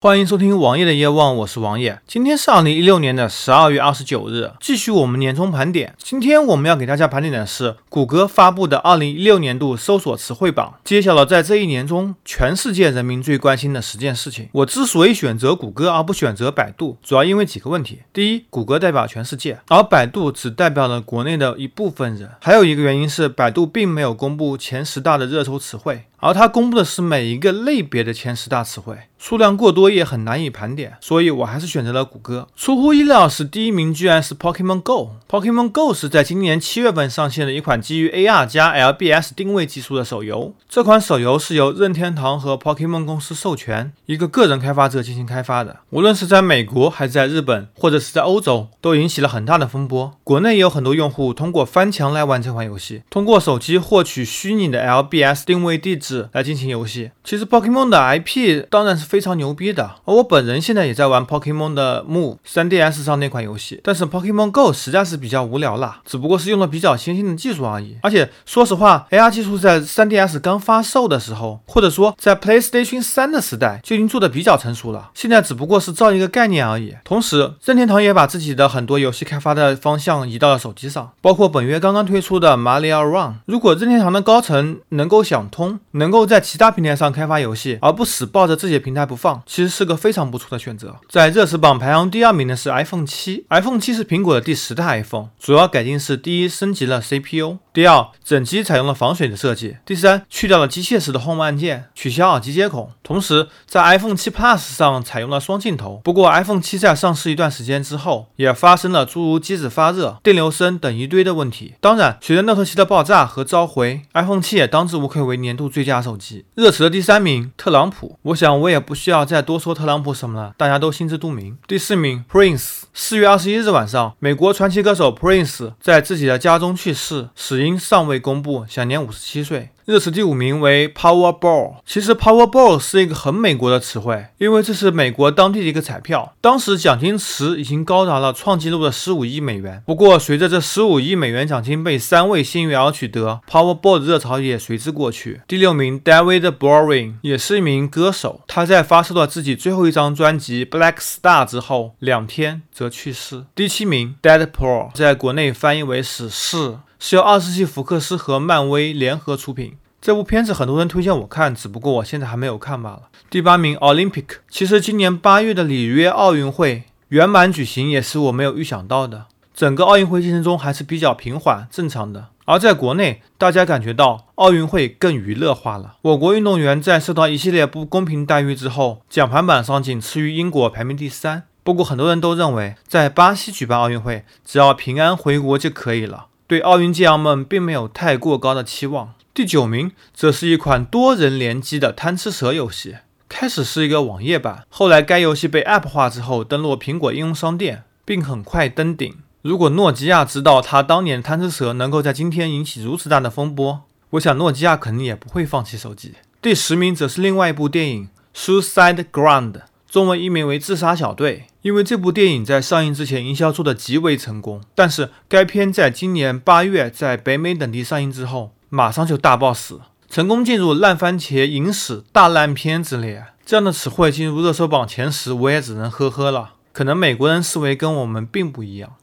欢迎收听王爷的夜望，我是王爷。今天是二零一六年的十二月二十九日，继续我们年终盘点。今天我们要给大家盘点的是谷歌发布的二零一六年度搜索词汇榜，揭晓了在这一年中全世界人民最关心的十件事情。我之所以选择谷歌而不选择百度，主要因为几个问题：第一，谷歌代表全世界，而百度只代表了国内的一部分人；还有一个原因是，百度并没有公布前十大的热搜词汇。而它公布的是每一个类别的前十大词汇，数量过多也很难以盘点，所以我还是选择了谷歌。出乎意料是，第一名居然是 Pokemon Go。Pokemon Go 是在今年七月份上线的一款基于 AR 加 LBS 定位技术的手游。这款手游是由任天堂和 Pokemon 公司授权一个个人开发者进行开发的。无论是在美国还是在日本，或者是在欧洲，都引起了很大的风波。国内也有很多用户通过翻墙来玩这款游戏，通过手机获取虚拟的 LBS 定位地址。来进行游戏。其实 Pokemon 的 IP 当然是非常牛逼的，而我本人现在也在玩 Pokemon 的 Move 3DS 上那款游戏。但是 Pokemon Go 实在是比较无聊了，只不过是用了比较先进的技术而已。而且说实话，AR 技术在 3DS 刚发售的时候，或者说在 PlayStation 3的时代就已经做的比较成熟了。现在只不过是造一个概念而已。同时，任天堂也把自己的很多游戏开发的方向移到了手机上，包括本月刚刚推出的 Mario Run。如果任天堂的高层能够想通，能够在其他平台上开发游戏，而不死抱着自己的平台不放，其实是个非常不错的选择。在热词榜排行第二名的是 iPhone 七，iPhone 七是苹果的第十代 iPhone，主要改进是第一，升级了 CPU。第二，整机采用了防水的设计。第三，去掉了机械式的 Home 按键，取消耳机接口。同时，在 iPhone 7 Plus 上采用了双镜头。不过，iPhone 7在上市一段时间之后，也发生了诸如机子发热、电流声等一堆的问题。当然，随着 Note 7的爆炸和召回，iPhone 7也当之无愧为年度最佳手机。热词的第三名，特朗普。我想我也不需要再多说特朗普什么了，大家都心知肚明。第四名，Prince。四月二十一日晚上，美国传奇歌手 Prince 在自己的家中去世，死因尚未公布，享年五十七岁。热词第五名为 Powerball，其实 Powerball 是一个很美国的词汇，因为这是美国当地的一个彩票，当时奖金池已经高达了创纪录的十五亿美元。不过，随着这十五亿美元奖金被三位幸运儿取得，Powerball 的热潮也随之过去。第六名 David Boring 也是一名歌手，他在发售了自己最后一张专辑 Black Star 之后两天则去世。第七名 Deadpool 在国内翻译为死侍。是由二十世纪福克斯和漫威联合出品。这部片子很多人推荐我看，只不过我现在还没有看罢了。第八名，Olympic。其实今年八月的里约奥运会圆满举行，也是我没有预想到的。整个奥运会进程中还是比较平缓正常的。而在国内，大家感觉到奥运会更娱乐化了。我国运动员在受到一系列不公平待遇之后，奖牌榜上仅次于英国，排名第三。不过很多人都认为，在巴西举办奥运会，只要平安回国就可以了。对奥运健儿们并没有太过高的期望。第九名则是一款多人联机的贪吃蛇游戏，开始是一个网页版，后来该游戏被 App 化之后登录苹果应用商店，并很快登顶。如果诺基亚知道他当年贪吃蛇能够在今天引起如此大的风波，我想诺基亚肯定也不会放弃手机。第十名则是另外一部电影《Suicide Ground》。中文译名为《自杀小队》，因为这部电影在上映之前营销做得极为成功，但是该片在今年八月在北美等地上映之后，马上就大爆死，成功进入烂番茄影史大烂片之列。这样的词汇进入热搜榜前十，我也只能呵呵了。可能美国人思维跟我们并不一样。